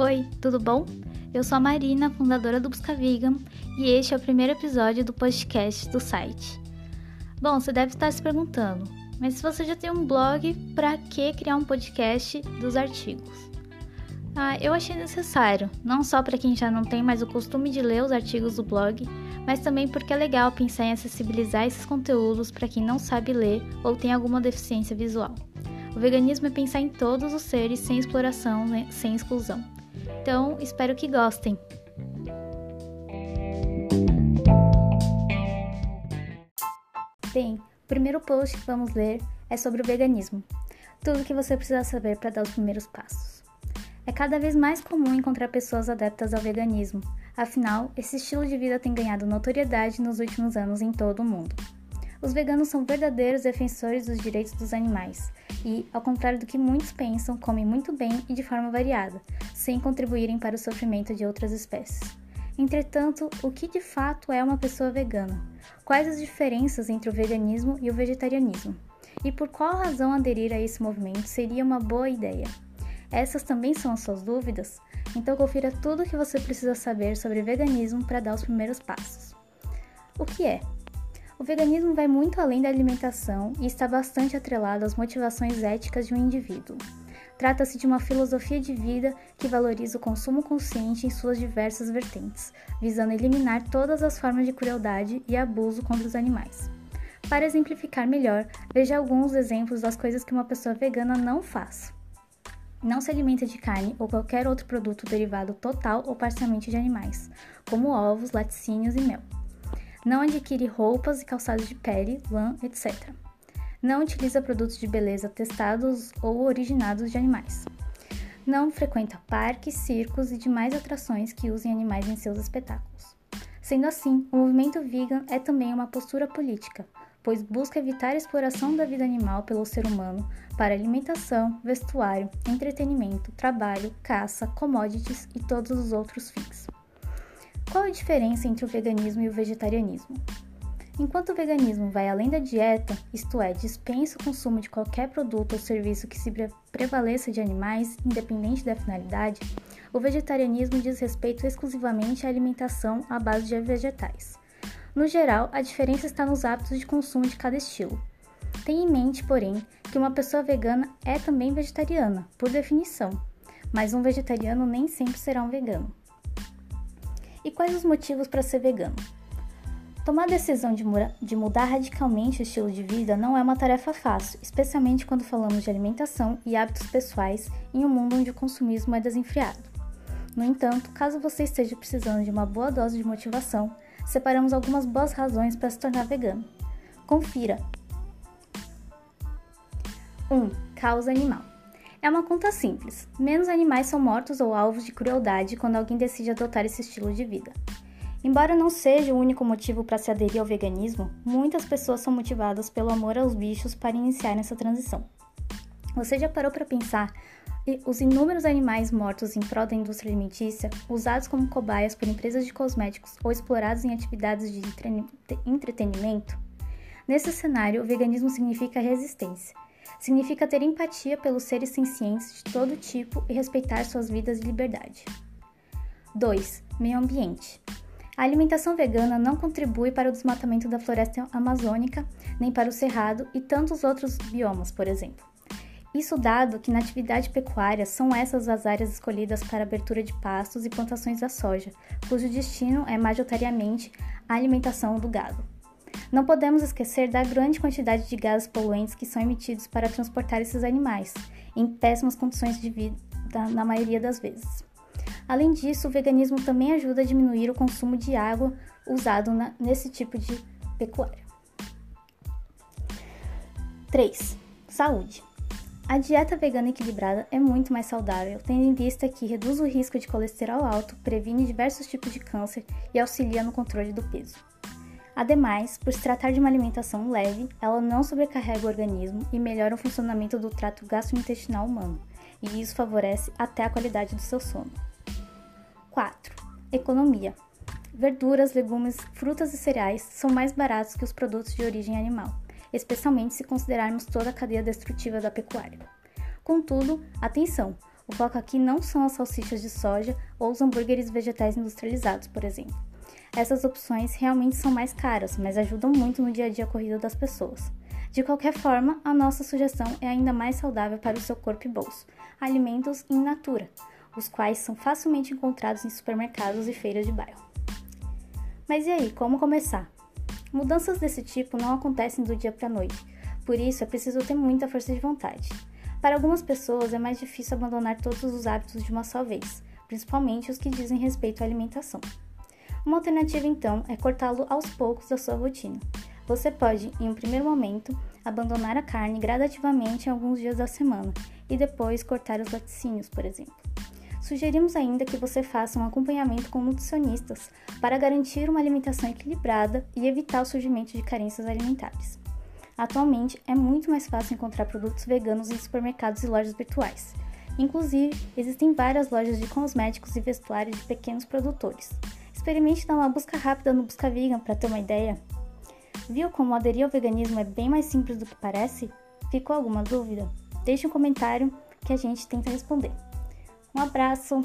Oi, tudo bom? Eu sou a Marina, fundadora do Busca Vegan, e este é o primeiro episódio do podcast do site. Bom, você deve estar se perguntando, mas se você já tem um blog, para que criar um podcast dos artigos? Ah, eu achei necessário, não só para quem já não tem mais o costume de ler os artigos do blog, mas também porque é legal pensar em acessibilizar esses conteúdos para quem não sabe ler ou tem alguma deficiência visual. O veganismo é pensar em todos os seres sem exploração, né? sem exclusão. Então, espero que gostem. Bem, o primeiro post que vamos ler é sobre o veganismo. Tudo o que você precisa saber para dar os primeiros passos. É cada vez mais comum encontrar pessoas adeptas ao veganismo, afinal, esse estilo de vida tem ganhado notoriedade nos últimos anos em todo o mundo. Os veganos são verdadeiros defensores dos direitos dos animais e, ao contrário do que muitos pensam, comem muito bem e de forma variada, sem contribuírem para o sofrimento de outras espécies. Entretanto, o que de fato é uma pessoa vegana? Quais as diferenças entre o veganismo e o vegetarianismo? E por qual razão aderir a esse movimento seria uma boa ideia? Essas também são as suas dúvidas? Então confira tudo o que você precisa saber sobre veganismo para dar os primeiros passos. O que é? O veganismo vai muito além da alimentação e está bastante atrelado às motivações éticas de um indivíduo. Trata-se de uma filosofia de vida que valoriza o consumo consciente em suas diversas vertentes, visando eliminar todas as formas de crueldade e abuso contra os animais. Para exemplificar melhor, veja alguns exemplos das coisas que uma pessoa vegana não faz. Não se alimenta de carne ou qualquer outro produto derivado total ou parcialmente de animais, como ovos, laticínios e mel. Não adquire roupas e calçados de pele, lã, etc. Não utiliza produtos de beleza testados ou originados de animais. Não frequenta parques, circos e demais atrações que usem animais em seus espetáculos. Sendo assim, o movimento vegan é também uma postura política, pois busca evitar a exploração da vida animal pelo ser humano para alimentação, vestuário, entretenimento, trabalho, caça, commodities e todos os outros fins. Qual a diferença entre o veganismo e o vegetarianismo? Enquanto o veganismo vai além da dieta, isto é, dispensa o consumo de qualquer produto ou serviço que se prevaleça de animais, independente da finalidade, o vegetarianismo diz respeito exclusivamente à alimentação à base de vegetais. No geral, a diferença está nos hábitos de consumo de cada estilo. Tenha em mente, porém, que uma pessoa vegana é também vegetariana, por definição, mas um vegetariano nem sempre será um vegano. E quais os motivos para ser vegano? Tomar a decisão de, de, mudar radicalmente o estilo de vida não é uma tarefa fácil, especialmente quando falamos de alimentação e hábitos pessoais em um mundo onde o consumismo é desenfreado. No entanto, caso você esteja precisando de uma boa dose de motivação, separamos algumas boas razões para se tornar vegano. Confira! 1. Um, causa animal. É uma conta simples. Menos animais são mortos ou alvos de crueldade quando alguém decide adotar esse estilo de vida. Embora não seja o único motivo para se aderir ao veganismo, muitas pessoas são motivadas pelo amor aos bichos para iniciar essa transição. Você já parou para pensar os inúmeros animais mortos em prol da indústria alimentícia, usados como cobaias por empresas de cosméticos ou explorados em atividades de entretenimento? Nesse cenário, o veganismo significa resistência significa ter empatia pelos seres sencientes de todo tipo e respeitar suas vidas e liberdade. 2. Meio ambiente. A alimentação vegana não contribui para o desmatamento da floresta amazônica, nem para o cerrado e tantos outros biomas, por exemplo. Isso dado que na atividade pecuária são essas as áreas escolhidas para abertura de pastos e plantações da soja, cujo destino é majoritariamente a alimentação do gado. Não podemos esquecer da grande quantidade de gases poluentes que são emitidos para transportar esses animais, em péssimas condições de vida na maioria das vezes. Além disso, o veganismo também ajuda a diminuir o consumo de água usado na, nesse tipo de pecuária. 3. Saúde. A dieta vegana equilibrada é muito mais saudável, tendo em vista que reduz o risco de colesterol alto, previne diversos tipos de câncer e auxilia no controle do peso. Ademais, por se tratar de uma alimentação leve, ela não sobrecarrega o organismo e melhora o funcionamento do trato gastrointestinal humano, e isso favorece até a qualidade do seu sono. 4. Economia. Verduras, legumes, frutas e cereais são mais baratos que os produtos de origem animal, especialmente se considerarmos toda a cadeia destrutiva da pecuária. Contudo, atenção! O foco aqui não são as salsichas de soja ou os hambúrgueres vegetais industrializados, por exemplo. Essas opções realmente são mais caras, mas ajudam muito no dia a dia corrido das pessoas. De qualquer forma, a nossa sugestão é ainda mais saudável para o seu corpo e bolso: alimentos in natura, os quais são facilmente encontrados em supermercados e feiras de bairro. Mas e aí, como começar? Mudanças desse tipo não acontecem do dia para a noite, por isso é preciso ter muita força de vontade. Para algumas pessoas é mais difícil abandonar todos os hábitos de uma só vez, principalmente os que dizem respeito à alimentação. Uma alternativa então é cortá-lo aos poucos da sua rotina. Você pode, em um primeiro momento, abandonar a carne gradativamente em alguns dias da semana e depois cortar os laticínios, por exemplo. Sugerimos ainda que você faça um acompanhamento com nutricionistas para garantir uma alimentação equilibrada e evitar o surgimento de carências alimentares. Atualmente, é muito mais fácil encontrar produtos veganos em supermercados e lojas virtuais. Inclusive, existem várias lojas de cosméticos e vestuário de pequenos produtores. Experimente dar uma busca rápida no Busca Vegan para ter uma ideia. Viu como aderir ao veganismo é bem mais simples do que parece? Ficou alguma dúvida? Deixe um comentário que a gente tenta responder. Um abraço!